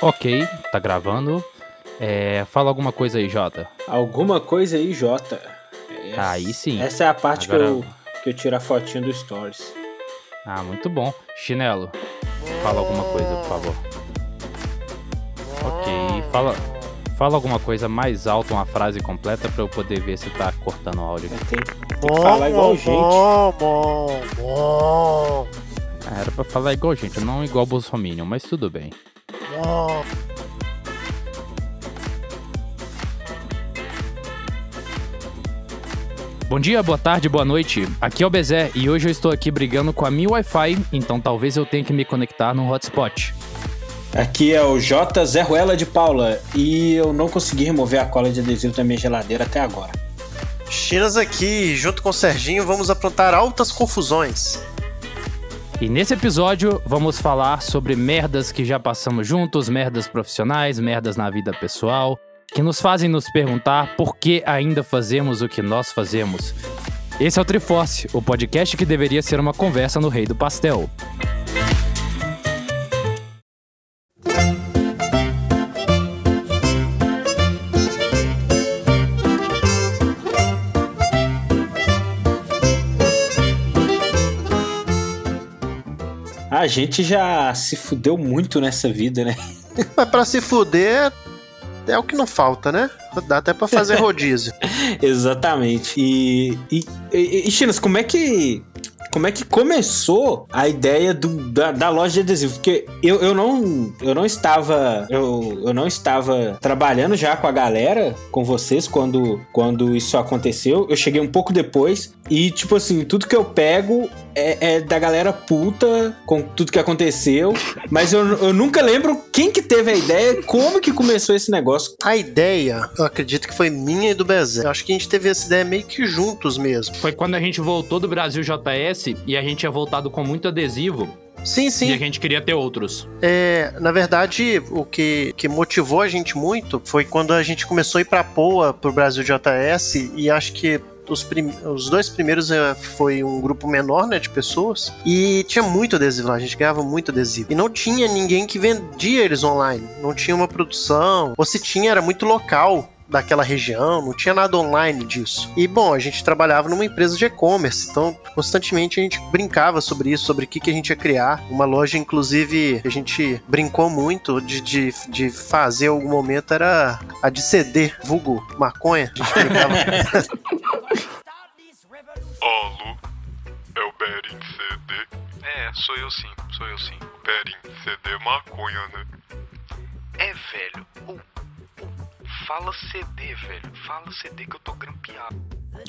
Ok, tá gravando. É, fala alguma coisa aí, Jota. Alguma coisa aí, Jota. Essa, aí sim. Essa é a parte Agora... que, eu, que eu tiro a fotinha do Stories. Ah, muito bom. Chinelo, fala alguma coisa, por favor. Ok, fala, fala alguma coisa mais alta, uma frase completa pra eu poder ver se tá cortando o áudio aqui. Tem, tem que falar igual gente. Ah, era pra falar igual gente, não igual Bolsominion, mas tudo bem. Bom dia, boa tarde, boa noite. Aqui é o Bezé e hoje eu estou aqui brigando com a minha Wi-Fi, então talvez eu tenha que me conectar no hotspot. Aqui é o J. Zé Ruela de Paula e eu não consegui remover a cola de adesivo da minha geladeira até agora. Chinas aqui, junto com o Serginho, vamos aprontar altas confusões. E nesse episódio vamos falar sobre merdas que já passamos juntos, merdas profissionais, merdas na vida pessoal, que nos fazem nos perguntar por que ainda fazemos o que nós fazemos. Esse é o Triforce, o podcast que deveria ser uma conversa no Rei do Pastel. A gente já se fudeu muito nessa vida, né? Mas pra se fuder, é o que não falta, né? Dá até para fazer rodízio. Exatamente. E, e, e, e Chinas, como é que como é que começou a ideia do, da, da, loja de adesivo? Porque eu, eu, não, eu não estava eu, eu não estava trabalhando já com a galera, com vocês, quando, quando isso aconteceu. Eu cheguei um pouco depois e, tipo assim, tudo que eu pego é, é da galera puta com tudo que aconteceu. Mas eu, eu nunca lembro quem que teve a ideia, como que começou esse negócio. A ideia, eu acredito que foi minha e do Bezé. Eu acho que a gente teve essa ideia meio que juntos mesmo. Foi quando a gente voltou do Brasil JS e a gente tinha voltado com muito adesivo. Sim, sim. E a gente queria ter outros. É, na verdade, o que, que motivou a gente muito foi quando a gente começou a ir pra POA, pro Brasil JS, e acho que os, prim... os, dois primeiros é, foi um grupo menor, né, de pessoas, e tinha muito adesivo lá, a gente ganhava muito adesivo. E não tinha ninguém que vendia eles online, não tinha uma produção, ou se tinha, era muito local daquela região, não tinha nada online disso. E bom, a gente trabalhava numa empresa de e-commerce, então constantemente a gente brincava sobre isso, sobre o que, que a gente ia criar. Uma loja, inclusive, a gente brincou muito de, de, de fazer algum momento era a de CD, vulgo maconha. A gente brincava. Alô, é o Berin CD? É, sou eu sim, sou eu sim. Berin CD é maconha, né? É, velho. O Fala CD, velho. Fala CD que eu tô grampeado.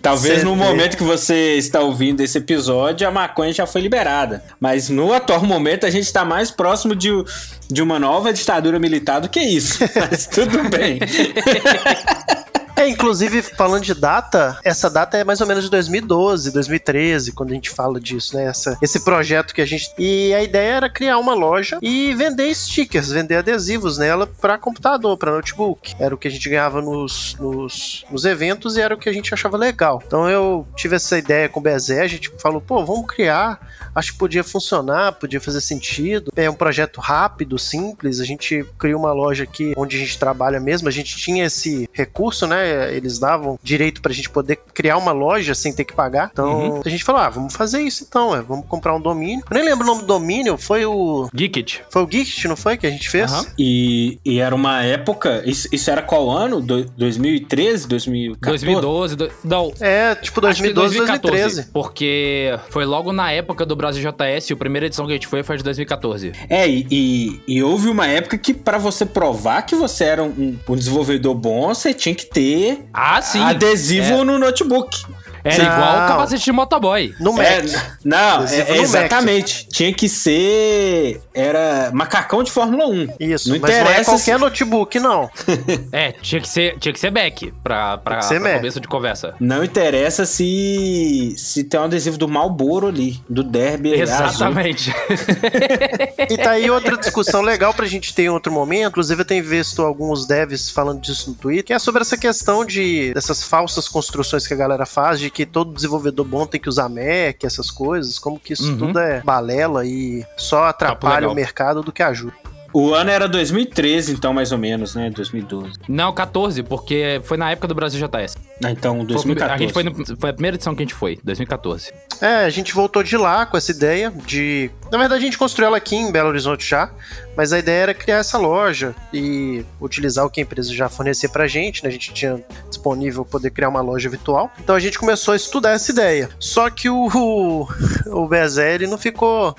Talvez CD. no momento que você está ouvindo esse episódio, a maconha já foi liberada. Mas no atual momento, a gente está mais próximo de, de uma nova ditadura militar do que isso. Mas tudo bem. É, inclusive, falando de data, essa data é mais ou menos de 2012, 2013, quando a gente fala disso, né? Essa, esse projeto que a gente. E a ideia era criar uma loja e vender stickers, vender adesivos nela para computador, para notebook. Era o que a gente ganhava nos, nos, nos, eventos e era o que a gente achava legal. Então eu tive essa ideia com o Bezé, a gente falou, pô, vamos criar. Acho que podia funcionar, podia fazer sentido. É um projeto rápido, simples. A gente criou uma loja aqui onde a gente trabalha mesmo. A gente tinha esse recurso, né? Eles davam direito pra gente poder criar uma loja sem ter que pagar. Então uhum. a gente falou: ah, vamos fazer isso então, é, vamos comprar um domínio. Eu nem lembro o nome do domínio, foi o. Geekit. Foi o Geekit, não foi? Que a gente fez? Uhum. E, e era uma época. Isso, isso era qual ano? Do, 2013? 2014? 2012? Do, não. É, tipo 2012, 2014, 2013. Porque foi logo na época do Brasil JS, e a primeira edição que a gente foi foi de 2014. É, e, e, e houve uma época que para você provar que você era um, um desenvolvedor bom, você tinha que ter ah, sim. adesivo é. no notebook. Era não. igual o capacete de motoboy. No Mac. É, não, é, exatamente. Mac. Tinha que ser. Era macacão de Fórmula 1. Isso, não mas interessa não é qualquer se... notebook, não. é, tinha que ser, tinha que ser Mac pra, pra, ser pra Mac. começo de conversa. Não interessa se, se tem um adesivo do Malboro ali, do Derby. Exatamente. e tá aí outra discussão legal pra gente ter em outro momento. Inclusive, eu tenho visto alguns devs falando disso no Twitter, que é sobre essa questão de dessas falsas construções que a galera faz de que todo desenvolvedor bom tem que usar Mac, essas coisas, como que isso uhum. tudo é balela e só atrapalha o mercado do que ajuda. O, ano era 2013, então, mais ou menos, né? 2012. Não, 14, porque foi na época do Brasil JS. Ah, então, Foi- 2014. A gente foi, no- foi a primeira edição que a gente foi, 2014. É, a gente voltou de lá com essa ideia de. Na verdade, a gente construiu ela aqui em Belo Horizonte já, mas a ideia era criar essa loja e utilizar o que a empresa já fornecia pra gente, né? A gente tinha disponível poder criar uma loja virtual. Então a gente começou a estudar essa ideia. Só que o, o, o ele não ficou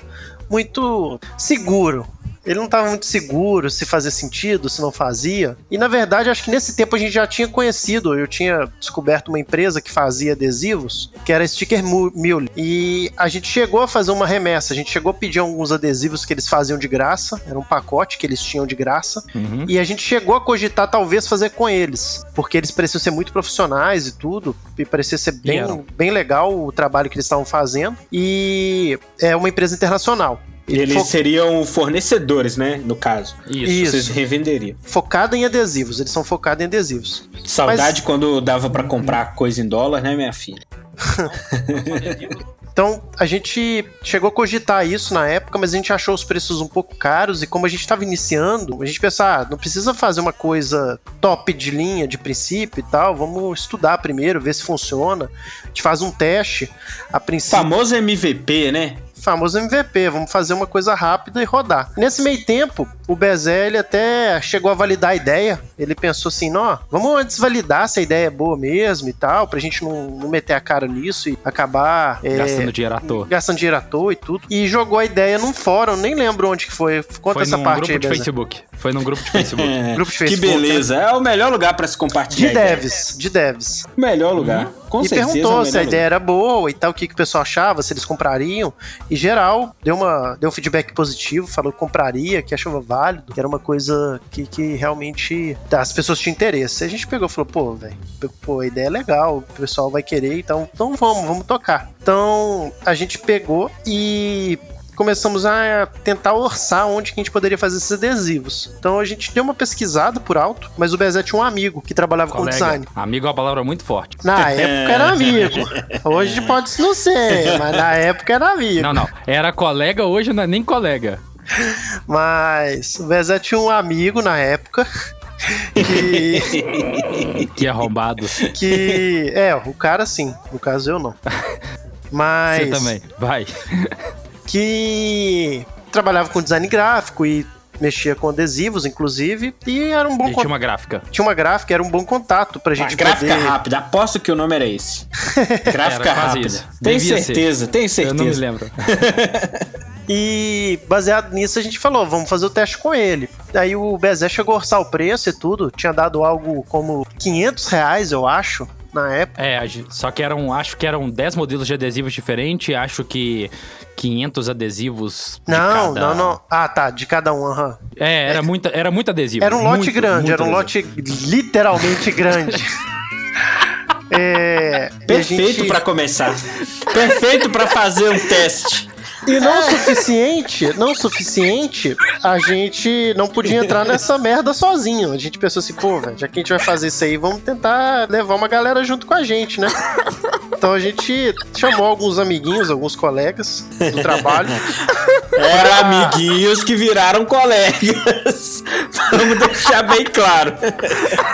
muito seguro. Ele não estava muito seguro se fazia sentido, se não fazia. E na verdade, acho que nesse tempo a gente já tinha conhecido, eu tinha descoberto uma empresa que fazia adesivos, que era Sticker Mu- Mule. E a gente chegou a fazer uma remessa, a gente chegou a pedir alguns adesivos que eles faziam de graça, era um pacote que eles tinham de graça. Uhum. E a gente chegou a cogitar talvez fazer com eles, porque eles pareciam ser muito profissionais e tudo, e parecia ser bem, bem legal o trabalho que eles estavam fazendo. E é uma empresa internacional. E eles Fo- seriam fornecedores, né? No caso. Isso. Isso. Vocês revenderiam. Focada em adesivos, eles são focados em adesivos. Saudade quando dava pra comprar coisa em dólar, né, minha filha? Então, a gente chegou a cogitar isso na época, mas a gente achou os preços um pouco caros e como a gente estava iniciando, a gente pensou, ah, não precisa fazer uma coisa top de linha, de princípio e tal, vamos estudar primeiro, ver se funciona. A gente faz um teste, a princípio... Famoso MVP, né? Famoso MVP, vamos fazer uma coisa rápida e rodar. Nesse meio tempo, o Bezé, ele até chegou a validar a ideia. Ele pensou assim, não, vamos antes validar se a ideia é boa mesmo e tal, pra gente não, não meter a cara nisso e acabar é, Gastando dinheiro à toa. gastando dinheiro à toa e tudo. E jogou a ideia num fórum, nem lembro onde que foi. Conta Foi essa num parte grupo aí, de Bezé. Facebook. Foi num grupo de Facebook. É, Grupo de que Facebook, beleza. É o melhor lugar pra se compartilhar. De devs, de devs. Melhor lugar. Com e certeza. é perguntou se a ideia era boa e tal, o que, que o pessoal achava, se eles comprariam. E geral, deu, uma, deu um feedback positivo, falou que compraria, que achava válido, que era uma coisa que, que realmente tá, as pessoas tinham interesse. A gente pegou e falou, pô, velho, pô, a ideia é legal, o pessoal vai querer, então, então vamos, vamos tocar. Então a gente pegou e começamos a tentar orçar onde que a gente poderia fazer esses adesivos. Então a gente deu uma pesquisada por alto, mas o Bezé tinha um amigo que trabalhava com Colega. design. Amigo é uma palavra muito forte. Na época era amigo. Hoje pode não ser, mas na época era amigo. Não, não. Era colega, hoje não é nem colega. Mas o Bezé tinha um amigo na época. Que, Que arrombado. que. É, o cara sim. No caso eu não. Mas. Você também. Vai. Que trabalhava com design gráfico e mexia com adesivos, inclusive. E era um bom E con- tinha uma gráfica. tinha uma gráfica, era um bom contato pra Uma gente gráfica poder... rápida. Aposto que o nome era esse. Gráfica Era rápida. Tem certeza, tem Eu não me certeza. lembro. E baseado nisso a gente falou, vamos fazer o teste com ele. Aí o Bezé chegou a orçar o preço e tudo, tinha dado algo como 500 reais, eu acho, na época. É, só que eram, acho que eram 10 modelos de adesivos diferentes, acho que 500 adesivos de Não, cada- não, não. Ah, tá, de cada um, aham. É, era, muita, era muito adesivo. Era um lote muito, grande, muito era um adesivo. lote literalmente grande. É, Perfeito gente- pra começar. Perfeito pra fazer um teste. E não o suficiente, não suficiente, a gente não podia entrar nessa merda sozinho. A gente pensou assim, pô, velho, já que a gente vai fazer isso aí, vamos tentar levar uma galera junto com a gente, né? Então a gente chamou alguns amiguinhos, alguns colegas do trabalho. Eram amiguinhos que viraram colegas. Vamos deixar bem claro.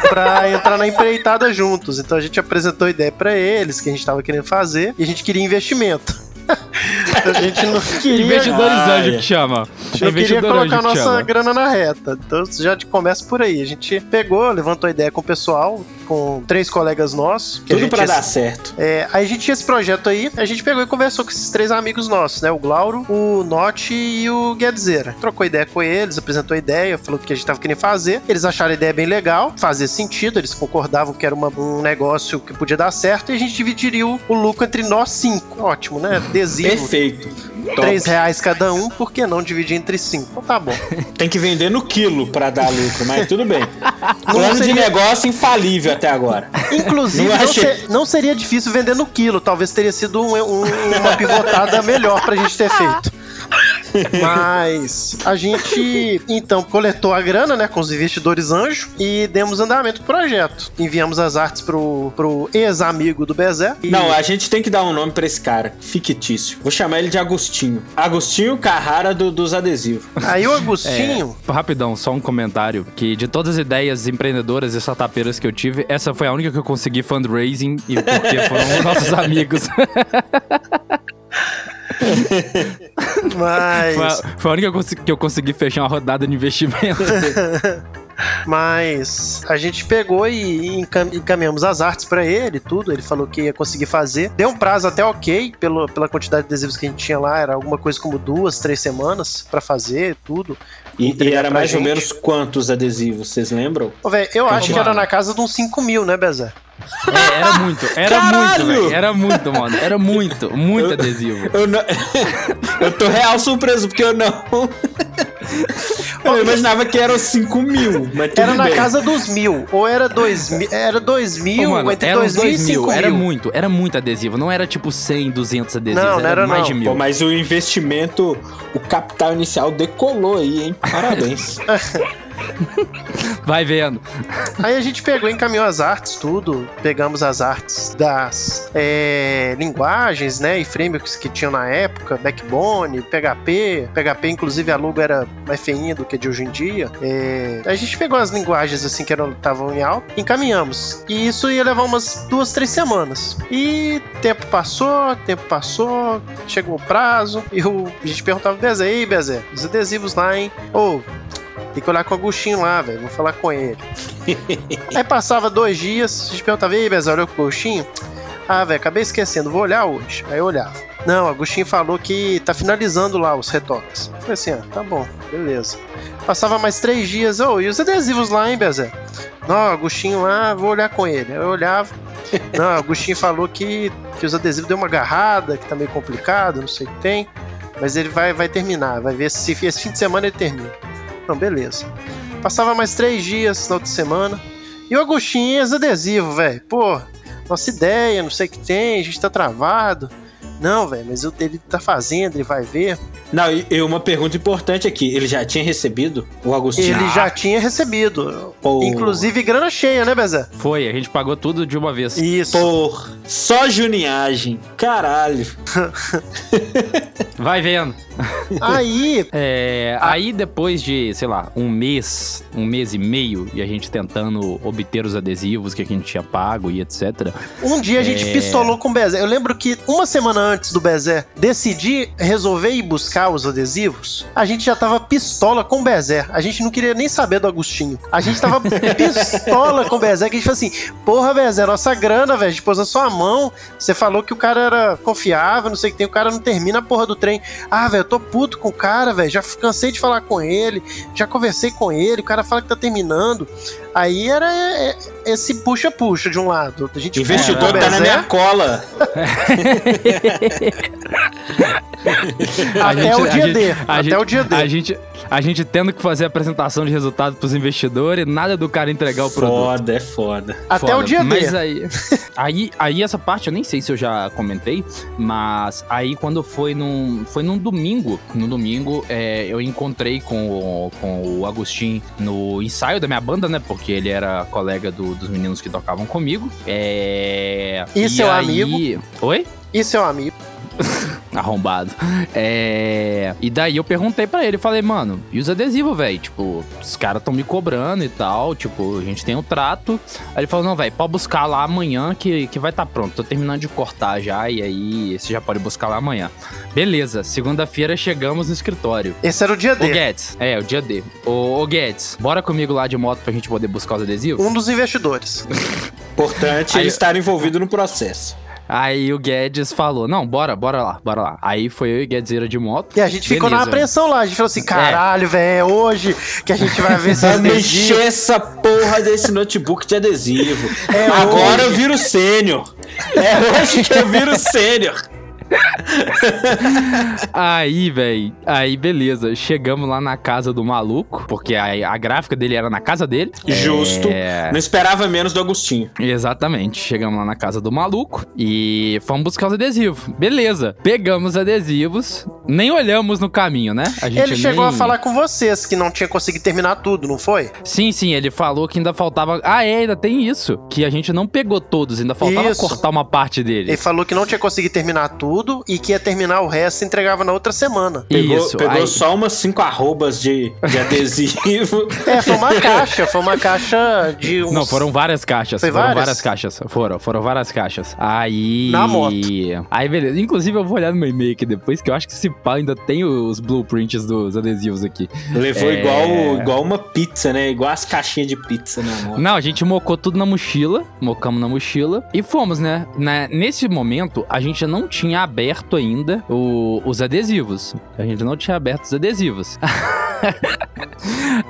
pra entrar na empreitada juntos. Então a gente apresentou a ideia pra eles, que a gente tava querendo fazer, e a gente queria investimento. A gente não queria. Investidores Ah, anjo é. que chama. A gente queria colocar nossa chama. grana na reta. Então já começa por aí. A gente pegou, levantou a ideia com o pessoal, com três colegas nossos. Tudo pra ia- dar certo. É, aí a gente tinha esse projeto aí, a gente pegou e conversou com esses três amigos nossos, né? O Glauro, o Note e o Guedzeira. Trocou ideia com eles, apresentou a ideia, falou o que a gente tava querendo fazer. Eles acharam a ideia bem legal, fazia sentido, eles concordavam que era uma- um negócio que podia dar certo e a gente dividiria o, o lucro entre nós cinco. Ótimo, né? Adesivo. Perfeito. Top. Três reais cada um, por que não dividir entre cinco? Então tá bom. Tem que vender no quilo pra dar lucro, mas tudo bem. Plano de seria- negócio infalível até agora. Inclusive, Não não, achei. se- não seria difícil vender no quilo. Talvez teria sido um- um- uma pivotada melhor pra gente ter feito. Mas a gente então coletou a grana, né, com os investidores anjo e demos andamento pro projeto. Enviamos as artes pro, pro ex-amigo do Bezé. e- Não, a gente tem que dar um nome pra esse cara. Fictício. Vou chamar ele de Agostinho. Agostinho Carrara do- dos adesivos. Aí o Agostinho, Rapidão, só um comentário. Que de todas as ideias empreendedoras e startupeiras que eu tive, essa foi a única que eu consegui fundraising e porque foram os nossos amigos. mas Foi a, foi a única que eu consegui- fechar uma rodada de investimento. Mas a gente pegou e encam- encaminhamos as artes pra ele, tudo. Ele falou que ia conseguir fazer. Deu um prazo até ok, pelo, pela quantidade de adesivos que a gente tinha lá. Era alguma coisa como duas, três semanas pra fazer, tudo. E, e era mais ou gente. menos quantos adesivos, vocês lembram? Ô, velho, eu acho que era na casa de uns 5 mil, né, Bezé? É, era muito, era Caralho! muito, velho. Era muito, mano. Era muito, muito Eu- adesivo. Eu não. eu tô real surpreso, porque eu não. Eu imaginava que eram 5 mil, mas tudo Era na bem. casa dos mil. Ou era dois mil. Era dois mil, Ô, mano, entre era uns dois mil e dois mil, cinco era muito, era muito adesivo. Não era tipo 100, 200 adesivos, Não, não era mais não. de Pô, mil. mas o investimento, o capital inicial decolou aí, hein? Parabéns. Vai vendo. Aí a gente pegou encaminhou as artes, tudo. Pegamos as artes das é, linguagens, né? E frameworks que tinham na época, Backbone, PHP. PHP, inclusive, a logo era mais feinha do que de hoje em dia. É, a gente pegou as linguagens assim que estavam em alta, encaminhamos. E isso ia levar umas duas, três semanas. E tempo passou, tempo passou, chegou o prazo. E o, a gente perguntava, Bezé, ei, Bezé, os adesivos lá, hein? Ô, tem que olhar com o Agostinho lá, velho. Vou falar com ele. Aí passava dois dias, a gente perguntava, ei, Bezé, olhou com o Agostinho? Ah, velho, acabei esquecendo, vou olhar hoje. Aí eu olhava. Não, o Agostinho falou que tá finalizando lá os retoques. Falei assim, ah, tá bom, beleza. Passava mais três dias, ô, e os adesivos lá, hein, Bezé? Não, o Agostinho lá, vou olhar com ele. Aí eu olhava. Não, o Agostinho falou que, que os adesivos deu uma agarrada, que tá meio complicado, não sei o que tem. Mas ele vai, vai terminar, vai ver se esse fim de semana ele termina. Não, beleza. Passava mais três dias na outra semana. E o Agostinho, os adesivos, velho. Pô, nossa ideia, não sei o que tem, a gente tá travado. Não, velho, mas eu- ele tá fazendo, ele vai ver. Não, e, e uma pergunta importante aqui: ele já tinha recebido o Agostinho? Ele já tinha recebido. Pô. Inclusive grana cheia, né, Bezé? Foi, a gente pagou tudo de uma vez. Isso. Por só juninhagem. Caralho. Vai vendo. Aí, É, Aí depois de, sei lá, um mês, um mês e meio, e a gente tentando obter os adesivos que a gente tinha pago e etc. um dia a gente É. pistolou com o Bezé. Eu lembro que uma semana antes do Bezé decidir resolver ir buscar os adesivos, a gente já tava pistola com o Bezé. A gente não queria nem saber do Agostinho. A gente tava pistola com o Bezé, que a gente falou assim: porra, Bezé, nossa grana, velho, a gente pôs na sua mão. Você falou que o cara era confiável, não sei o que tem, o cara não termina a porra do trem. Ah, velho, eu tô puto com o cara, velho, já cansei de falar com ele, já conversei com ele, o cara fala que tá terminando. Aí era é, é, esse puxa-puxa de um lado. A gente Investidor tá na minha cola. Até gente- o dia gente- D. a Até gente- o dia D. A gente, a gente tendo que fazer a apresentação de resultado pros investidores, nada do cara entregar o produto. Foda, é foda. Até Foda. o dia mas D. Aí, aí, aí essa parte eu nem sei se eu já comentei, mas aí quando foi num, foi num domingo, no domingo é, eu encontrei com o, com o Agostinho no ensaio da minha banda, né? Porque ele era colega do- dos meninos que tocavam comigo. É, E e seu aí- amigo? Oi? E seu amigo? Arrombado. É... E daí eu perguntei pra ele, falei, mano, e os adesivos, velho? Tipo, os caras tão me cobrando e tal, tipo, a gente tem o trato. Aí ele falou, não, velho, pode buscar lá amanhã que, que vai estar tá pronto. Tô terminando de cortar já, e aí você já pode buscar lá amanhã. Beleza, segunda-feira chegamos no escritório. Esse era o dia Ô D. Guedes, é, o dia D. Ô, ô Guedes, bora comigo lá de moto pra gente poder buscar os adesivos? Um dos investidores. Importante Aí- ele estar envolvido no processo. Aí o Guedes falou, não, bora, bora lá, bora lá. Aí foi eu e o Guedes de moto. E a gente ficou na apreensão lá. A gente falou assim: caralho, velho, é hoje que a gente vai ver adesivos. mexer essa porra desse notebook de adesivo. É Agora hoje. eu viro sênior. É hoje que eu viro sênior. Aí, velho, aí beleza. Chegamos lá na casa do maluco, porque a, a gráfica dele era na casa dele. Justo. É, Não esperava menos do Agostinho. exatamente. Chegamos lá na casa do maluco e fomos buscar os adesivos. Beleza. Pegamos os adesivos Nem olhamos no caminho, né? A gente Ele chegou nem- a falar com vocês que não tinha conseguido terminar tudo, não foi? Sim, sim, ele falou que ainda faltava. Ah, é, ainda tem isso. Que a gente não pegou todos, ainda faltava Isso. cortar uma parte dele. Ele falou que não tinha conseguido terminar tudo e que ia terminar o resto e entregava na outra semana. Pegou, Isso. pegou aí- só umas cinco arrobas de, de adesivo. É, foi uma caixa, foi uma caixa de uns... Não, foram várias caixas. Foi foram várias? várias caixas. Foram, foram várias caixas. Aí. Na moto. Aí, beleza. Inclusive, eu vou olhar no meu e-mail aqui depois, que eu acho que esse pá ainda tem os blueprints dos adesivos aqui. Levou É. igual, igual uma pizza, né? Igual as caixinhas de pizza na mão. Não, a gente mocou tudo na mochila, mocamos na mochila e fomos, né? Na- nesse momento, a gente não tinha aberto ainda o- os adesivos. A gente não tinha aberto os adesivos.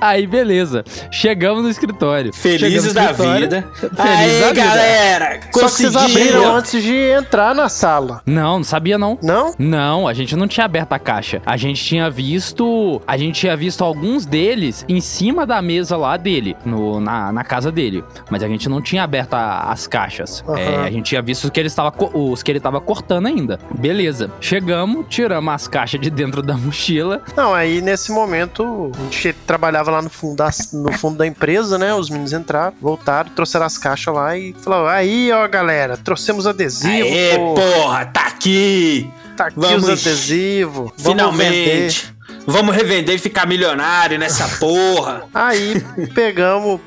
Aí, beleza. Chegamos no escritório. Felizes da no escritório. vida. Felizes da vida. galera! Só que vocês abriram antes de entrar na sala, Não, não sabia não. não? Não, a gente não tinha aberto a caixa. A gente tinha visto. A gente tinha visto alguns deles em cima da mesa lá dele, no, na, na casa dele. Mas a gente não tinha aberto a- as caixas. Aham. É, a gente tinha visto os que, ele estava, os que ele tava cortando ainda. Beleza. Chegamos, tiramos as caixas de dentro da mochila. Não, aí nesse momento, a gente trabalhava lá no fundo da, no fundo da empresa, né? Os meninos entraram, voltaram, trouxeram as caixas lá e falaram: aí, ó, galera, trouxemos adesivo, Aê, pô, porra, tá aqui! tá aqui vamos- os adesivos. Finalmente! Vamos revender e ficar milionário nessa porra! Aí pegamos.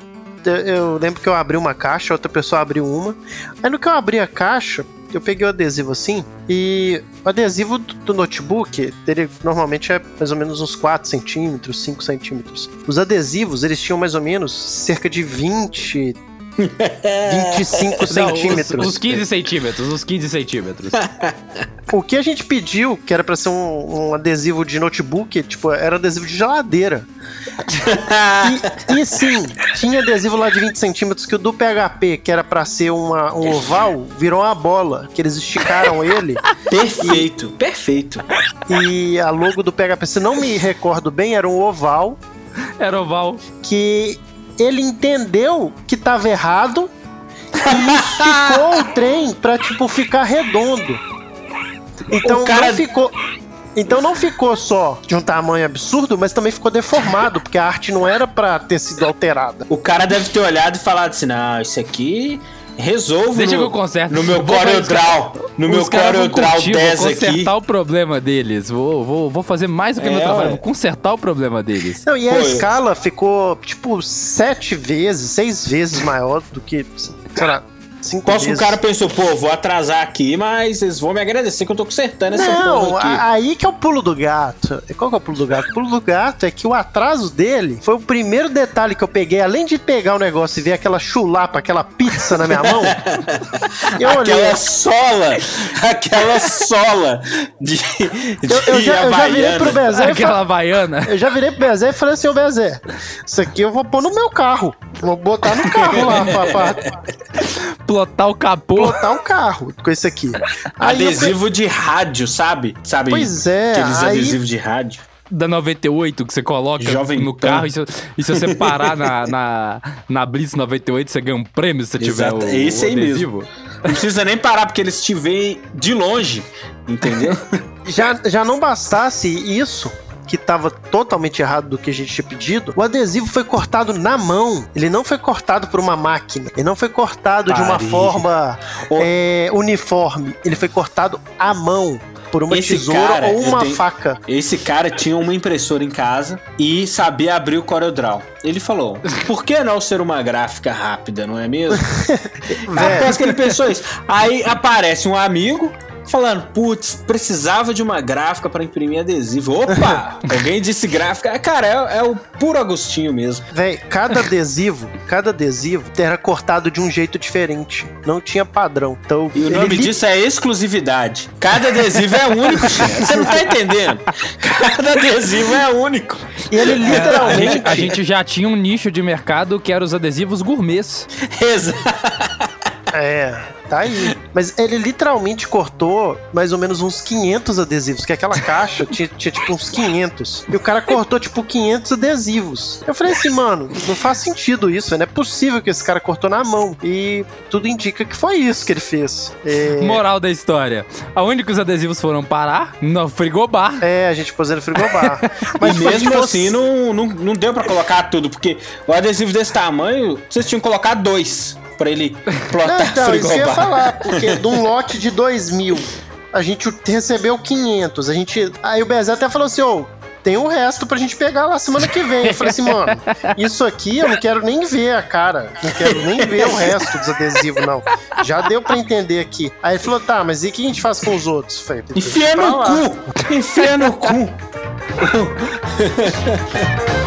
eu- Eu lembro que eu abri uma caixa, outra pessoa abriu uma. Aí no que eu abri a caixa, eu peguei o adesivo assim. E o adesivo do, notebook, ele normalmente é mais ou menos uns 4 centímetros, 5 centímetros. Os adesivos, eles tinham mais ou menos cerca de 20, 25 Não, centímetros. Os, os 15 centímetros, os 15 centímetros. O que a gente pediu, que era pra ser um, um adesivo de notebook, tipo, era adesivo de geladeira. E, e sim, tinha adesivo lá de 20 centímetros que o do PHP, que era pra ser uma, um oval, virou uma bola, que eles esticaram ele. Perfeito, perfeito. E a logo do PHP, se não me recordo bem, era um oval Era oval. que ele entendeu que tava errado e esticou o trem pra, tipo, ficar redondo. Então O cara- não ficou. Então não ficou só de um tamanho absurdo, mas também ficou deformado, porque a arte não era pra ter sido alterada. O cara deve ter olhado e falado assim: não, isso aqui resolvo Deixa no, que eu conserto. no meu CorelDRAW. No meu CorelDRAW curtir, 10 vou aqui. consertar o problema deles. Vou, vou, vou fazer mais do que É, meu trabalho. ué. Vou consertar o problema deles. Não, e a Pô, escala ficou, tipo, sete vezes, seis vezes maior do que, sei lá, cinco Posso que o cara pensou, pô, vou atrasar aqui, mas eles vão me agradecer que eu tô consertando essa Não, porra aqui. a- aí que é o pulo do gato. Qual que é o pulo do gato? O pulo do gato é que o atraso dele foi o primeiro detalhe que eu peguei. Além de pegar o negócio e ver aquela chulapa, aquela pizza na minha mão, eu olhei. Aquela sola, aquela sola de, de Eu, eu já, eu já virei pro. Bezé Aquela fa- havaiana. eu já virei pro Bezé e falei assim, ô Bezé, isso aqui eu vou pôr no meu carro. Vou botar no carro lá pra Plotar o capô. botar o carro com esse aqui. Aí eu Adesivo de rádio, sabe? Sabe? Pois é, Aqueles aí- adesivos de rádio. da 98 que você coloca Jovem no Pan. carro e se, e se você parar na, na, na Blitz 98, você ganha um prêmio se você tiver Exato, o, é esse o aí mesmo. adesivo. Não precisa nem parar, porque eles te veem de longe, entendeu? já, já não bastasse isso, que estava totalmente errado do que a gente tinha pedido, o adesivo foi cortado na mão. Ele não foi cortado por uma máquina. Ele não foi cortado de uma Pare. forma é, uniforme. Ele foi cortado à mão. Por uma Esse tesoura cara, ou uma tenho- faca. Esse cara tinha uma impressora em casa e sabia abrir o CorelDRAW. Ele falou: por que não ser uma gráfica rápida, não é mesmo? Aposto que ele pensou isso. Aí aparece um amigo falando: putz, precisava de uma gráfica para imprimir adesivo. Opa! alguém disse gráfica. Cara, é, é o puro Agostinho mesmo. Véi, cada adesivo, cada adesivo era cortado de um jeito diferente. Não tinha padrão. Então, E o ele nome li- disso é exclusividade. Cada adesivo é único. Você não tá entendendo? Cada adesivo é único. E ele A literalmente. gente, a gente já tinha um nicho de mercado que era os adesivos gourmets. Exato. É, tá aí. Mas ele literalmente cortou mais ou menos uns 500 adesivos, que aquela caixa tinha, tinha tipo uns 500. E o cara cortou tipo 500 adesivos. Eu falei assim, mano, não faz sentido isso, não é possível que esse cara cortou na mão. E tudo indica que foi isso que ele fez. É, Moral da história. Aonde que os adesivos foram parar? No frigobar. é a gente pôs ele no frigobar. Mas tipo, mesmo se fosse- assim, não, não, não deu pra colocar tudo, porque o adesivo desse tamanho, vocês tinham que colocar dois pra ele plotar Não, então, isso que eu ia frigobar. falar, porque de um lote de 2 mil, a gente recebeu 500. A gente, aí o Bezé até falou assim: ô. tem um resto pra gente pegar lá semana que vem. Eu falei assim, mano, isso aqui eu não quero nem ver a cara. Não quero nem ver o resto dos adesivos, não. Já deu pra entender aqui. Aí ele falou, tá, mas e o que a gente faz com os outros? Eu falei, Enfia no lá. cu! Enfia no cu!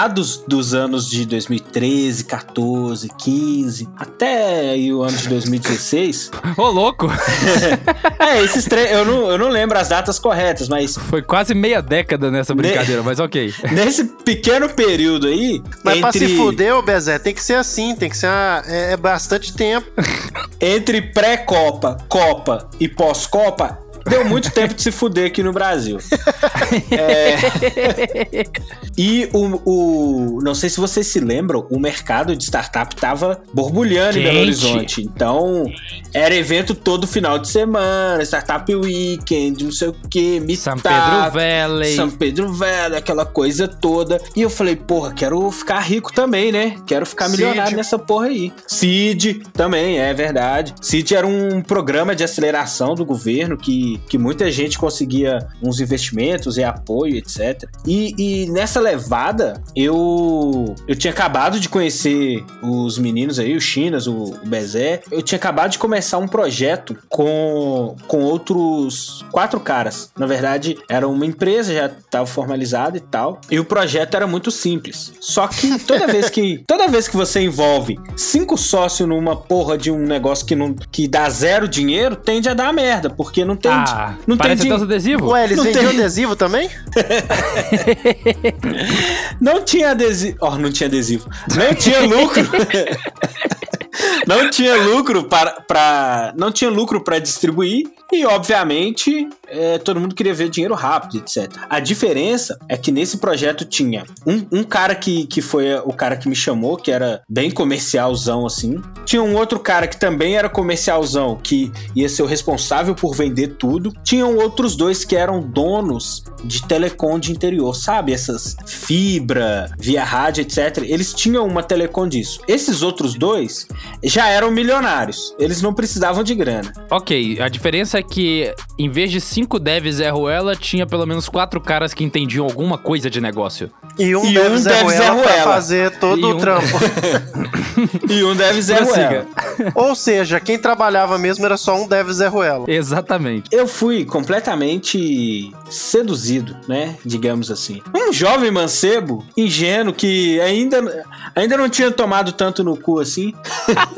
meados dos anos de 2013, 14, 15, até aí o ano de 2016, Ô, louco! é, esses três, eu não, eu não lembro as datas corretas, mas Foi quase meia década nessa brincadeira, mas ok. nesse pequeno período aí, Mas pra entre, se fuder, ô Bezé, tem que ser assim, tem que ser uma- é, é bastante tempo. entre pré-copa, copa e pós-copa, deu muito tempo de se fuder aqui no Brasil. É, E o, o- Não sei se vocês se lembram, o mercado de startup tava borbulhando em Belo. Horizonte. Então, era evento todo final de semana, Startup Weekend, não sei o que, São Meetup. Pedro Valley. São Pedro Velho, aquela coisa toda. E eu falei, porra, quero ficar rico também, né? Quero ficar Cid. milionário nessa porra aí. CID também, é verdade. CID era um programa de aceleração do governo que, que muita gente conseguia uns investimentos e apoio, etc. E, e nessa levada, eu, eu tinha acabado de conhecer os meninos aí, o Chinas, o, o Bezé. Eu tinha acabado de começar um projeto com, com outros quatro caras. Na verdade, era uma empresa, já estava formalizada e tal. E o projeto era muito simples. Só que toda vez que toda vez que você envolve cinco sócios numa porra de um negócio que não que dá zero dinheiro, tende a dar merda, porque não tem Ah, não tem parece até os adesivos. Ué, eles Não vendiam tem. adesivo também? Não tinha adesivo. Ó, não tinha adesivo. Não tinha lucro. não tinha lucro para, para não tinha lucro para distribuir e obviamente é, todo mundo queria ver dinheiro rápido, etc. A diferença é que nesse projeto tinha um, um cara que, que foi o cara que me chamou, que era bem comercialzão assim. Tinha um outro cara que também era comercialzão, que ia ser o responsável por vender tudo. Tinham outros dois que eram donos de telecom de interior, sabe? Essas fibra, via rádio, etc. Eles tinham uma telecom disso. Esses outros dois já eram milionários. Eles não precisavam de grana. Ok, a diferença é que em vez de cinco devs Zé Ruela, tinha pelo menos quatro caras que entendiam alguma coisa de negócio. E um E um Zé deve Zé Ruela pra Ruela. fazer todo E o um- trampo. E um deve Zé Prossiga. Ruela. Ou seja, quem trabalhava mesmo era só um deve Zé Ruela. Exatamente. Eu fui completamente seduzido, né? Digamos assim. Um jovem mancebo, ingênuo, que ainda, ainda não tinha tomado tanto no cu assim.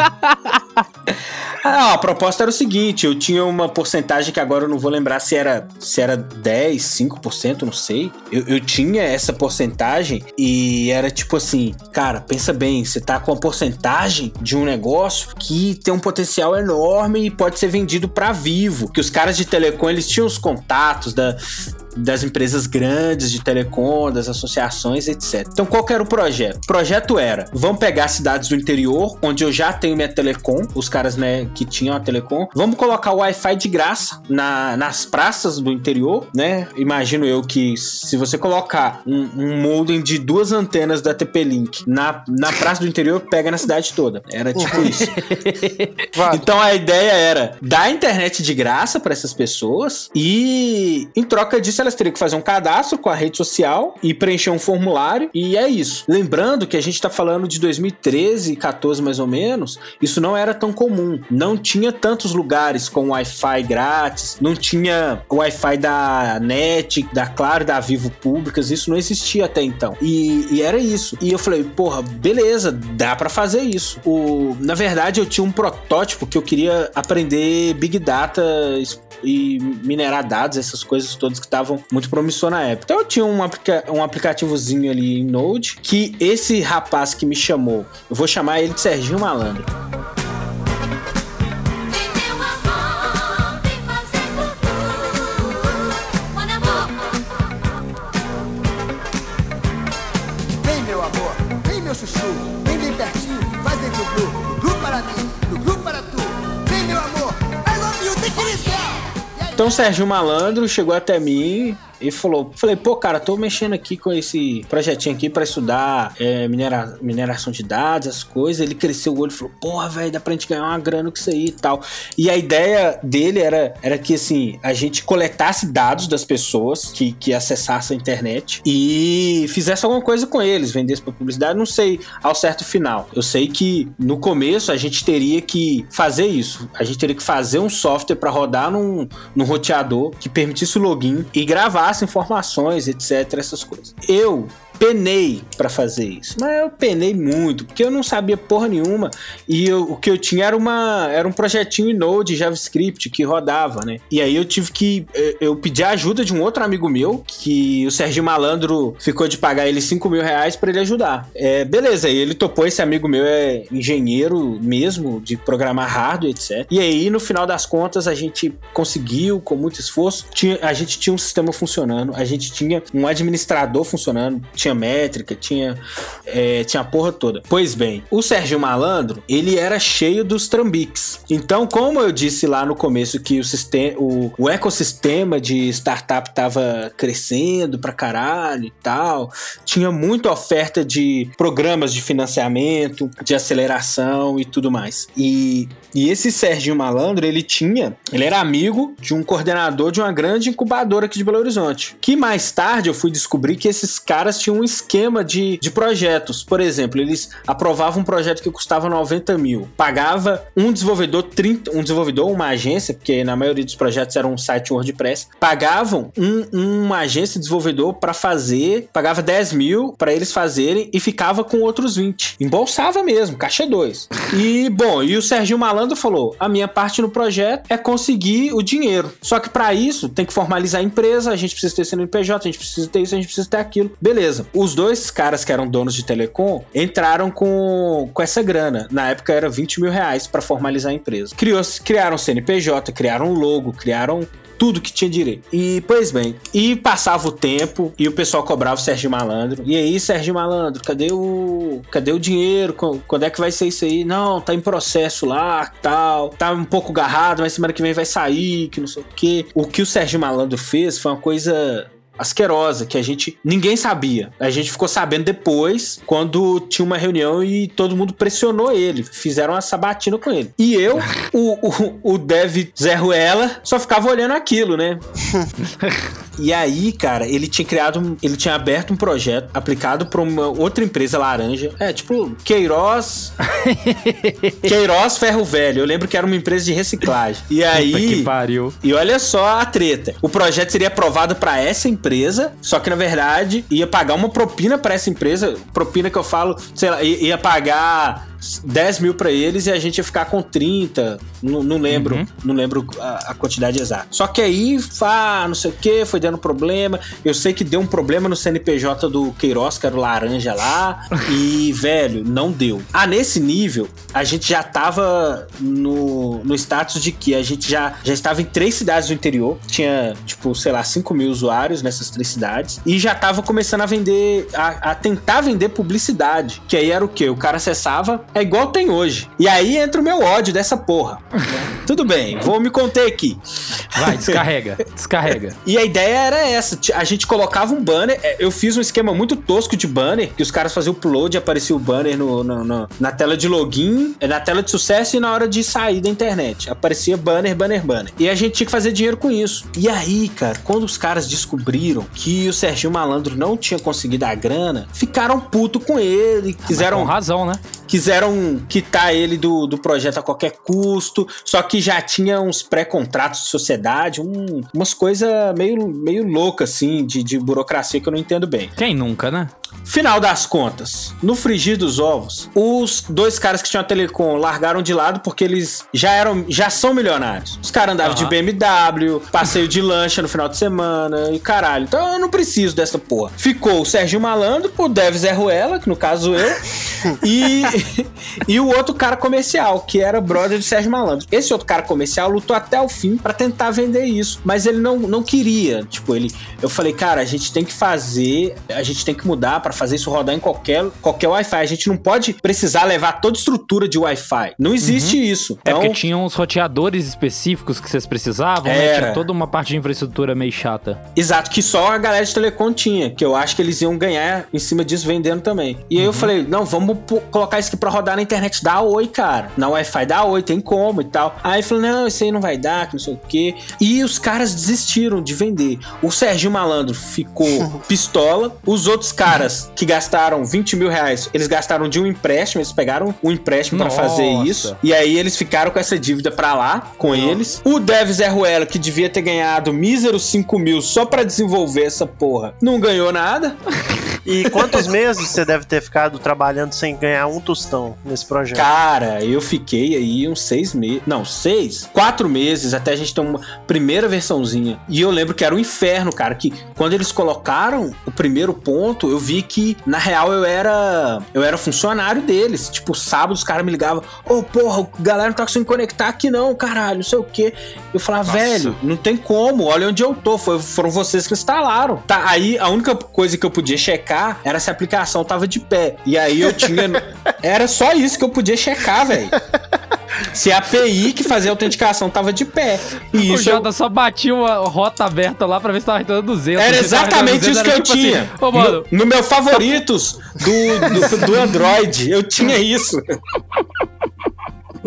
Ah, a proposta era o seguinte: eu tinha uma porcentagem que agora eu não vou lembrar se era, se era 10, 5%, não sei. Eu, eu tinha essa porcentagem e era tipo assim: cara, pensa bem, você tá com a porcentagem de um negócio que tem um potencial enorme e pode ser vendido pra vivo. Que os caras de telecom eles tinham os contatos da, das empresas grandes de telecom, das associações, etc. Então, qual que era o projeto? O projeto era: vamos pegar cidades do interior, onde eu já tenho minha telecom, os caras né, que tinham a telecom, vamos colocar o Wi-Fi de graça na- nas praças do interior, né? Imagino eu que se você colocar um, um modem de duas antenas da TP-Link na, na praça do interior, pega na cidade toda. Era tipo isso. Então a ideia era dar internet de graça para essas pessoas e em troca disso elas teriam que fazer um cadastro com a rede social e preencher um formulário, e é isso. Lembrando que a gente tá falando de 2013, 14 mais ou menos, isso não era tão comum. Não tinha tantos lugares com Wi-Fi grátis, não tinha Wi-Fi da NET, da Claro, da Vivo públicas, isso não existia até então. E, e era isso. E eu falei, porra, beleza, dá para fazer isso. O, na verdade, eu tinha um protótipo que eu queria aprender Big Data e minerar dados, essas coisas todas que estavam muito promissor na época. Então eu tinha um, aplica um aplicativozinho ali em Node que esse rapaz que me chamou, eu vou chamar ele de Serginho Malandro. Vem meu amor, vem fazer tudo. Mano amor, Vem, meu amor, vem, meu chuchu, vem bem pertinho, faz bem pro Glu, do Glu para mim, do Glu para tu. Então o Serginho Malandro chegou até mim e falou: Falei, pô, cara, tô mexendo aqui com esse projetinho aqui pra estudar é, minera- mineração de dados, as coisas. Ele cresceu o olho e falou: Porra, velho, dá pra gente ganhar uma grana com isso aí e tal. E a ideia dele era, era que, assim, a gente coletasse dados das pessoas que, que acessassem a internet e fizesse alguma coisa com eles, vendesse pra publicidade. Não sei ao certo final. Eu sei que no começo a gente teria que fazer isso. A gente teria que fazer um software pra rodar num, num roteador que permitisse o login e gravasse informações, etc, essas coisas. Eu penei pra fazer isso, mas eu penei muito, porque eu não sabia porra nenhuma e eu- o que eu tinha era uma era um projetinho em Node JavaScript que rodava, né? E aí eu tive que eu, eu pedi a ajuda de um outro amigo meu que o Serginho Malandro ficou de pagar ele 5 mil reais pra ele ajudar. É, beleza, e ele topou. Esse amigo meu é engenheiro mesmo de programar hardware, etc. E aí no final das contas a gente conseguiu com muito esforço. Tinha, a gente tinha um sistema funcionando, a gente tinha um administrador funcionando, tinha métrica, tinha, é, tinha a porra toda. Pois bem, o Sérgio Malandro, ele era cheio dos trambiques. Então, como eu disse lá no começo que o, sistema, o, o ecossistema de startup tava crescendo pra caralho e tal, tinha muita oferta de programas de financiamento, de aceleração e tudo mais. E, e esse Serginho Malandro, ele tinha, ele era amigo de um coordenador de uma grande incubadora aqui de Belo Horizonte. Que mais tarde eu fui descobrir que esses caras tinham um esquema de, de projetos. Por exemplo, eles aprovavam um projeto que custava 90 mil, pagava um desenvolvedor 30, um desenvolvedor, uma agência, porque na maioria dos projetos era um site WordPress, pagavam um- uma agência desenvolvedor para fazer, pagava 10 mil para eles fazerem e ficava com outros 20. Embolsava mesmo, caixa 2. E, bom, e o Serginho Malandro falou: a minha parte no projeto é conseguir o dinheiro. Só que para isso tem que formalizar a empresa, a gente precisa ter CNPJ, a gente precisa ter isso, a gente precisa ter aquilo. Beleza. Os dois caras que eram donos de telecom entraram com, com essa grana. Na época era 20 mil reais para formalizar a empresa. Criou, criaram CNPJ, criaram logo, criaram tudo que tinha direito. E, pois bem, e passava o tempo e o pessoal cobrava o Sérgio Malandro. E aí, Sérgio Malandro, cadê o. Cadê o dinheiro? Qu- Quando é que vai ser isso aí? Não, tá em processo lá, tal. Tá um pouco garrado, mas semana que vem vai sair, que não sei o quê. O que o Sérgio Malandro fez foi uma coisa asquerosa, que a gente ninguém sabia. A gente ficou sabendo depois, quando tinha uma reunião e todo mundo pressionou ele, fizeram uma sabatina com ele. E eu, o, o, o Dev Zé Ruela, só ficava olhando aquilo, né? E aí, cara, ele tinha criado, ele tinha aberto um projeto aplicado para uma outra empresa laranja. É, tipo, Queiroz. Queiroz Ferro Velho. Eu lembro que era uma empresa de reciclagem. E aí. Puta que pariu. E olha só a treta. O projeto seria aprovado pra essa empresa, só que na verdade ia pagar uma propina pra essa empresa. Propina que eu falo, sei lá, ia pagar 10 mil pra eles e a gente ia ficar com 30. Não, não lembro, Uhum. não lembro a, a quantidade exata. Só que aí, fá, não sei o que, foi dando problema. Eu sei que deu um problema no CNPJ do Queiroz, que era o laranja lá. e, velho, não deu. Ah, nesse nível, a gente já tava no, no status de que a gente já, já estava em três cidades do interior. Tinha, tipo, sei lá, 5 mil usuários nessas três cidades. E já tava começando a vender, a, a tentar vender publicidade. Que aí era o quê? O cara acessava é igual tem hoje. E aí entra o meu ódio dessa porra. Tudo bem, vou me conter aqui. Vai, descarrega, descarrega. E a ideia era essa: a gente colocava um banner. é, Eu fiz um esquema muito tosco de banner, que os caras faziam upload aparecia o banner no, no- no- na tela de login, é, na tela de sucesso e na hora de sair da internet. Aparecia banner, banner, banner. E a gente tinha que fazer dinheiro com isso. E aí, cara, quando os caras descobriram que o Serginho Malandro não tinha conseguido a grana, ficaram puto com ele, quiseram Com razão, né? quiseram quitar ele do, do projeto a qualquer custo, só que já tinha uns pré-contratos de sociedade, um- umas coisas meio, meio loucas, assim, de, de burocracia que eu não entendo bem. Quem nunca, né? Final das contas, no frigir dos ovos, os dois caras que tinham a Telecom largaram de lado porque eles já eram, já são milionários. Os caras andavam de Aham. BMW, passeio de lancha no final de semana e caralho. Então eu não preciso dessa porra. Ficou o Serginho Malandro, o Dev Zé Ruela, que no caso eu, e, e o outro cara comercial, que era brother do Sérgio Malandro. Esse outro cara comercial lutou até o fim pra tentar vender isso, mas ele não, não queria. Tipo, ele, eu falei, cara, a gente tem que fazer, a gente tem que mudar pra fazer isso rodar em qualquer, qualquer Wi-Fi. A gente não pode precisar levar toda estrutura de Wi-Fi. Não existe isso. É Então, porque tinha uns roteadores específicos que vocês precisavam, né? Era. Tinha toda uma parte de infraestrutura meio chata. Exato, que só a galera de telecom tinha, que eu acho que eles iam ganhar em cima disso vendendo também. E aí eu falei, não, vamos colocar isso aqui pra rodar na internet, dá oi, cara. Na Wi-Fi dá oi, tem como e tal. Aí falei, não, isso aí não vai dar, que não sei o quê. E os caras desistiram de vender. O Serginho Malandro ficou pistola. Os outros caras que gastaram 20 mil reais, eles gastaram de um empréstimo, eles pegaram um empréstimo pra Nossa. fazer isso. E aí eles ficaram com essa dívida pra lá, com eles. O Dev Zé Ruela, que devia ter ganhado míseros 5 mil só pra desenvolver essa porra, não ganhou nada. E quantos meses você deve ter ficado trabalhando sem ganhar um tostão nesse projeto? Cara, eu fiquei aí uns seis meses. Não, seis? Quatro meses até a gente ter uma primeira versãozinha. E eu lembro que era um inferno, cara. Que quando eles colocaram o primeiro ponto, eu vi que, na real, eu era. Eu era funcionário deles. Tipo, sábado os caras me ligavam. Ô, porra, a galera não tá conseguindo conectar aqui, não, caralho, não sei o quê. Eu falava, Nossa. velho, não tem como. Olha onde eu tô. Foi- foram vocês que instalaram. Tá, aí a única coisa que eu podia checar era se a aplicação tava de pé. E aí eu tinha. era só isso que eu podia checar, velho. Se a API que fazia a autenticação tava de pé. E o isso eu- Jota só batia uma rota aberta lá pra ver se tava entrando 200. era exatamente entrando isso que 200, eu tipo tinha. assim, Ô, mano, no, no meu favoritos do, do, do Android, eu tinha isso.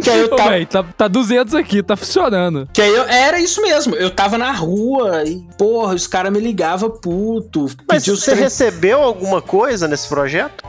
Que aí eu ô, tava. véi, tá, tá 200 aqui, tá funcionando. Que aí eu, era isso mesmo. Eu tava na rua e, porra, os caras me ligavam puto. Mas você tre- recebeu alguma coisa nesse projeto?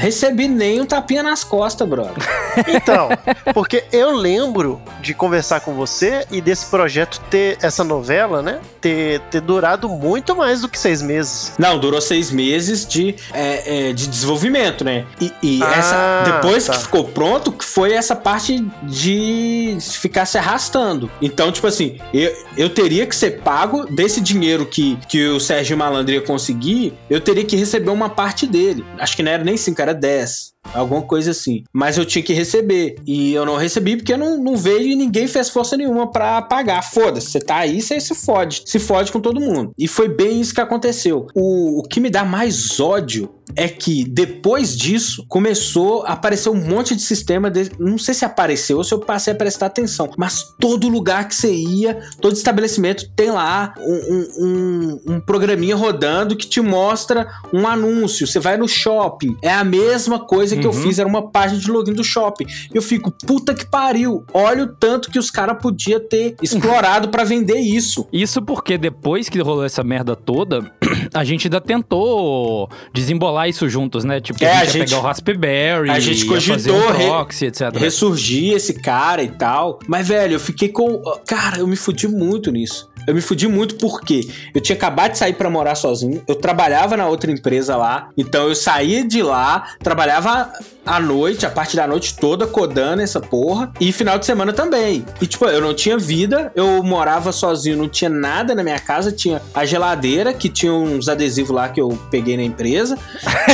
Recebi nem um tapinha nas costas, brother. Então, porque eu lembro de conversar com você e desse projeto ter, essa novela, né? Ter, ter durado muito mais do que seis meses. Não, durou seis meses de, é, é, de desenvolvimento, né? E, e Ah, essa, depois tá. que ficou pronto, que foi essa parte de ficar se arrastando. Então, tipo assim, eu, eu teria que ser pago desse dinheiro que, que o Sérgio Malandro ia conseguir, eu teria que receber uma parte dele. Acho que não era nem 5, era 10. Alguma coisa assim. Mas eu tinha que receber. E eu não recebi porque não, não veio e ninguém fez força nenhuma pra pagar. Foda-se, você tá aí, você se fode. Se fode com todo mundo. E foi bem isso que aconteceu. O, o que me dá mais ódio é que depois disso começou a aparecer um monte de sistema. De, não sei se apareceu ou se eu passei a prestar atenção, mas todo lugar que você ia, todo estabelecimento tem lá um, um, um, um programinha rodando que te mostra um anúncio. Você vai no shopping, é a mesma coisa que eu Uhum. fiz, era uma página de login do shopping. Eu fico, puta que pariu, olha o tanto que os caras podiam ter explorado pra vender isso. Isso porque depois que rolou essa merda toda, a gente ainda tentou desembolar isso juntos, né? Tipo, que É, a a gente ia gente- pegar o Raspberry, a gente cogitou um re- proxy, etc. ressurgir esse cara e tal. Mas, velho, eu fiquei com. Cara, eu me fudi muito nisso. Eu me fudi muito porque eu tinha acabado de sair pra morar sozinho, eu trabalhava na outra empresa lá, então eu saía de lá, trabalhava à noite, a parte da noite toda codando essa porra, e final de semana também. E tipo, eu não tinha vida, eu morava sozinho, não tinha nada na minha casa, tinha a geladeira, que tinha uns adesivos lá que eu peguei na empresa,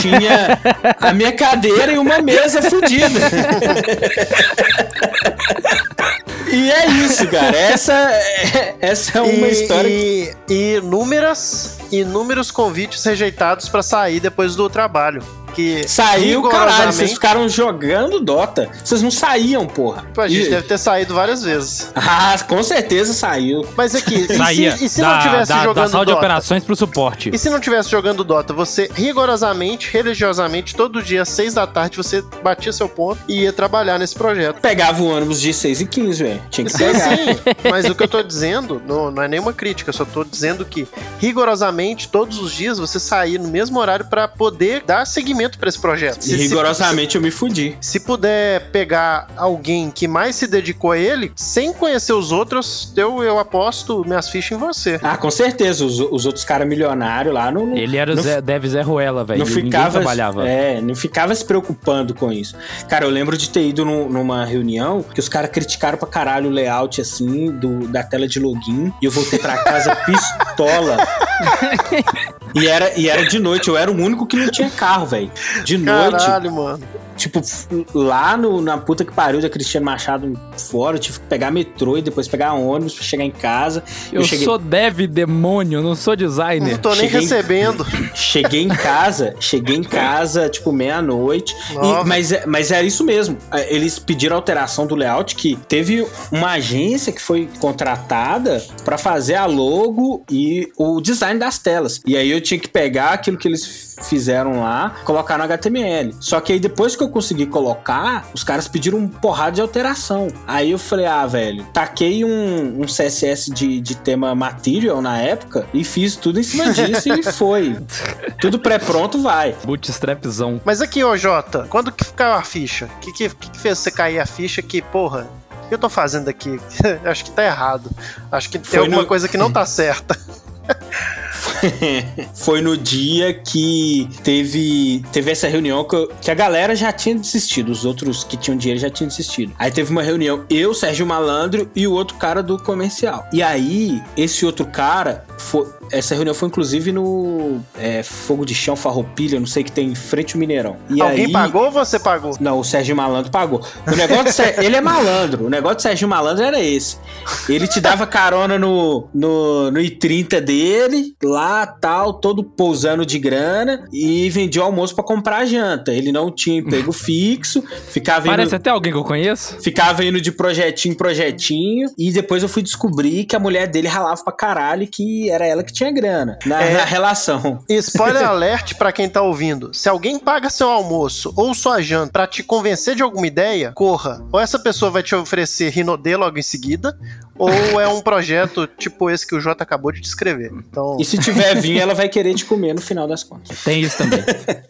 tinha a minha cadeira e uma mesa fudida. E é isso, cara. Essa é, essa é uma e, história que. e, e inúmeras, inúmeros convites rejeitados pra sair depois do trabalho. Que Saiu, caralho. Vocês ficaram jogando Dota. Vocês não saíam, porra. Pô, a gente E- deve ter saído várias vezes. Ah, com certeza saiu. Mas aqui, e Saía se, e se da, não tivesse da, da jogando sala de Dota? operações pro suporte. E se não tivesse jogando Dota, você rigorosamente, religiosamente, todo dia às seis da tarde, você batia seu ponto e ia trabalhar nesse projeto. Pegava o ônibus de 6 e 15, velho. Tinha que Sim, pegar. sim. Mas o que eu tô dizendo não, não é nenhuma crítica, eu só tô dizendo que rigorosamente todos os dias você sair no mesmo horário pra poder dar seguimento pra esse projeto. E Se- se- rigorosamente eu me fudi. Se puder pegar alguém que mais se dedicou a ele, sem conhecer os outros, eu, eu aposto minhas fichas em você. Ah, com certeza. Os, os outros caras milionários lá não, não, Ele era o Zé, Deve Zé Ruela, velho. não ficava, trabalhava. é, não ficava se preocupando com isso. Cara, eu lembro de ter ido num- numa reunião que os caras criticaram pra caralho o layout assim do, da tela de login e eu voltei pra casa pistola. e era e era de noite, eu era o único que não tinha carro, velho. De noite, Caralho, mano. Tipo lá no, na puta que pariu da Cristiano Machado fora, eu tive que pegar metrô e depois pegar ônibus pra chegar em casa. Eu, cheguei sou dev demônio, não sou designer. Não tô nem Cheguei- recebendo. Cheguei em casa, cheguei em casa, tipo, meia-noite. Mas, é- mas era isso mesmo. É, Eles pediram alteração do layout, que teve uma agência que foi contratada pra fazer a logo e o design das telas. E aí eu tinha que pegar aquilo que eles fizeram lá, colocar no HTML. Só que aí depois que eu consegui colocar, os caras pediram um porrada de alteração. Aí eu falei, ah, velho, taquei um, um CSS de, de tema material na época e fiz tudo em cima disso e foi. Tudo pré-pronto, vai. Bootstrapzão. Mas aqui, ô Jota, quando que caiu a ficha? O que, que, que que fez você cair a ficha que, porra, o que eu tô fazendo aqui? Acho que tá errado. Acho que tem Foi alguma no- coisa que não tá certa. Foi no dia que teve, teve essa reunião que, eu- que a galera já tinha desistido, os outros que tinham dinheiro já tinham desistido. Aí teve uma reunião, eu, Sérgio Malandro e o outro cara do comercial. E aí, esse outro cara, foi, essa reunião foi inclusive no é, Fogo de Chão, Farroupilha, não sei que tem em frente ao Mineirão. E Alguém aí, pagou ou você pagou? Não, o Sérgio Malandro pagou. O negócio ele é malandro. O negócio do Sérgio Malandro era esse. Ele te dava carona no, no, no I30 dele, lá tal, todo pousando de grana, e vendia o almoço pra comprar a janta. Ele não tinha emprego fixo, ficava Parece indo, até alguém que eu conheço. ficava indo de projetinho em projetinho, e depois eu fui descobrir que a mulher dele ralava pra caralho e que era ela que tinha grana na, É. na relação. Spoiler alert pra quem tá ouvindo. Se alguém paga seu almoço ou sua janta pra te convencer de alguma ideia, corra. Ou essa pessoa vai te oferecer Rinodê logo em seguida, ou é um projeto tipo esse que o Jota acabou de descrever. Então, E se tiver vinho, ela vai querer te comer no final das contas. Tem isso também.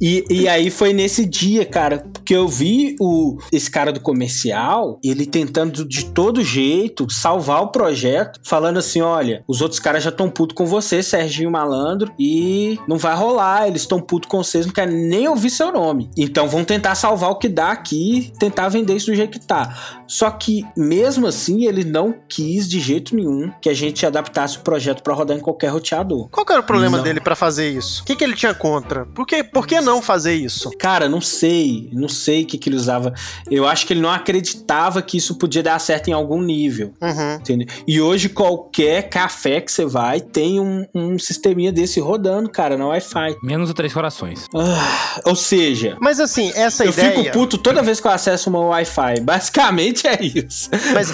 E, e aí foi nesse dia, cara, que eu vi o, esse cara do comercial, ele tentando de todo jeito salvar o projeto, falando assim: olha, os outros caras já estão putos com você, Serginho Malandro, e não vai rolar, eles estão putos com vocês, não querem nem ouvir seu nome. Então vão tentar salvar o que dá aqui, tentar vender isso do jeito que tá. Só que, mesmo assim, ele não quis de jeito nenhum que a gente adaptasse o projeto pra rodar em qualquer roteador. qual que era o problema Não. dele pra fazer isso? O que, que ele tinha contra? Por que, por que não fazer isso? Cara, não sei, não sei o que, que ele usava. Eu acho que ele não acreditava que isso podia dar certo em algum nível. Uhum. Entendeu? E hoje qualquer café que você vai tem um, um sisteminha desse rodando, cara, na Wi-Fi. Menos o Três Corações. Ah, ou seja, Mas assim, essa eu ideia. fico puto toda vez que eu acesso uma Wi-Fi. Basicamente é isso. Mas,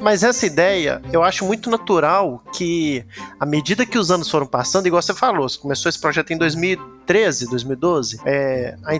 mas essa ideia, eu acho muito natural que, à medida que os anos foram passando, igual você falou, você começou esse projeto em 2013, 2012, é, a,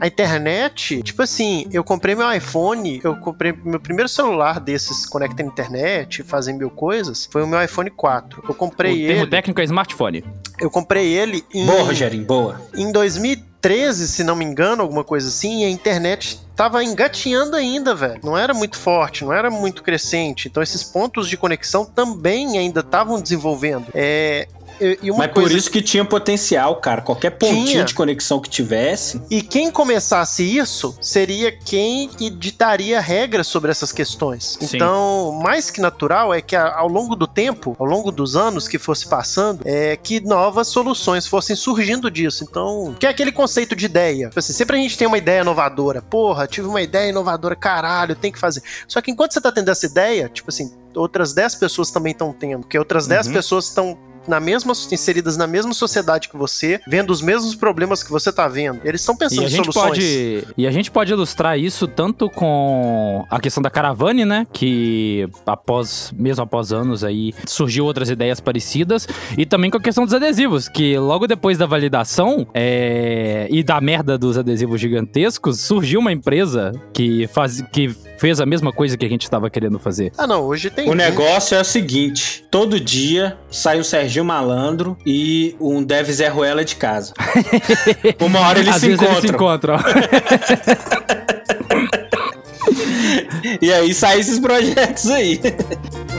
a internet, tipo assim, eu comprei meu iPhone, eu comprei meu primeiro celular desses conecta na internet, fazem mil coisas, foi o meu iPhone 4. Eu O comprei termo ele, técnico é smartphone. eu comprei ele em, Boa, Rogerinho, boa. em 2013, se não me engano, alguma coisa assim, e a internet tava engatinhando ainda, velho. Não era muito forte, não era muito crescente. Então esses pontos de conexão também ainda estavam desenvolvendo. É, e uma Mas por coisa isso que tinha potencial, cara. Qualquer pontinho Tinha. de conexão que tivesse. E quem começasse isso seria quem editaria regras sobre essas questões. Sim. Então, mais que natural é que ao longo do tempo, ao longo dos anos que fosse passando, é que novas soluções fossem surgindo disso. Então, que é aquele conceito de ideia. Tipo assim, sempre a gente tem uma ideia inovadora. Porra, tive uma ideia inovadora, caralho, tem que fazer. Só que enquanto você tá tendo essa ideia, tipo assim, outras 10 pessoas também estão tendo, porque outras 10 Uhum. pessoas estão na mesma, inseridas na mesma sociedade que você, vendo os mesmos problemas que você tá vendo. Eles estão pensando E a em gente soluções. pode e a gente pode ilustrar isso tanto com a questão da caravane, né, que após mesmo após anos aí surgiu outras ideias parecidas e também com a questão dos adesivos, que logo depois da validação é, e da merda dos adesivos gigantescos surgiu uma empresa que faz que fez a mesma coisa que a gente estava querendo fazer. Ah, não, hoje tem. O negócio é o seguinte: todo dia sai o Malandro e um Dev Zé Ruela de casa. Uma hora eles Às se vezes eles se encontram. encontram. E aí saem esses projetos aí.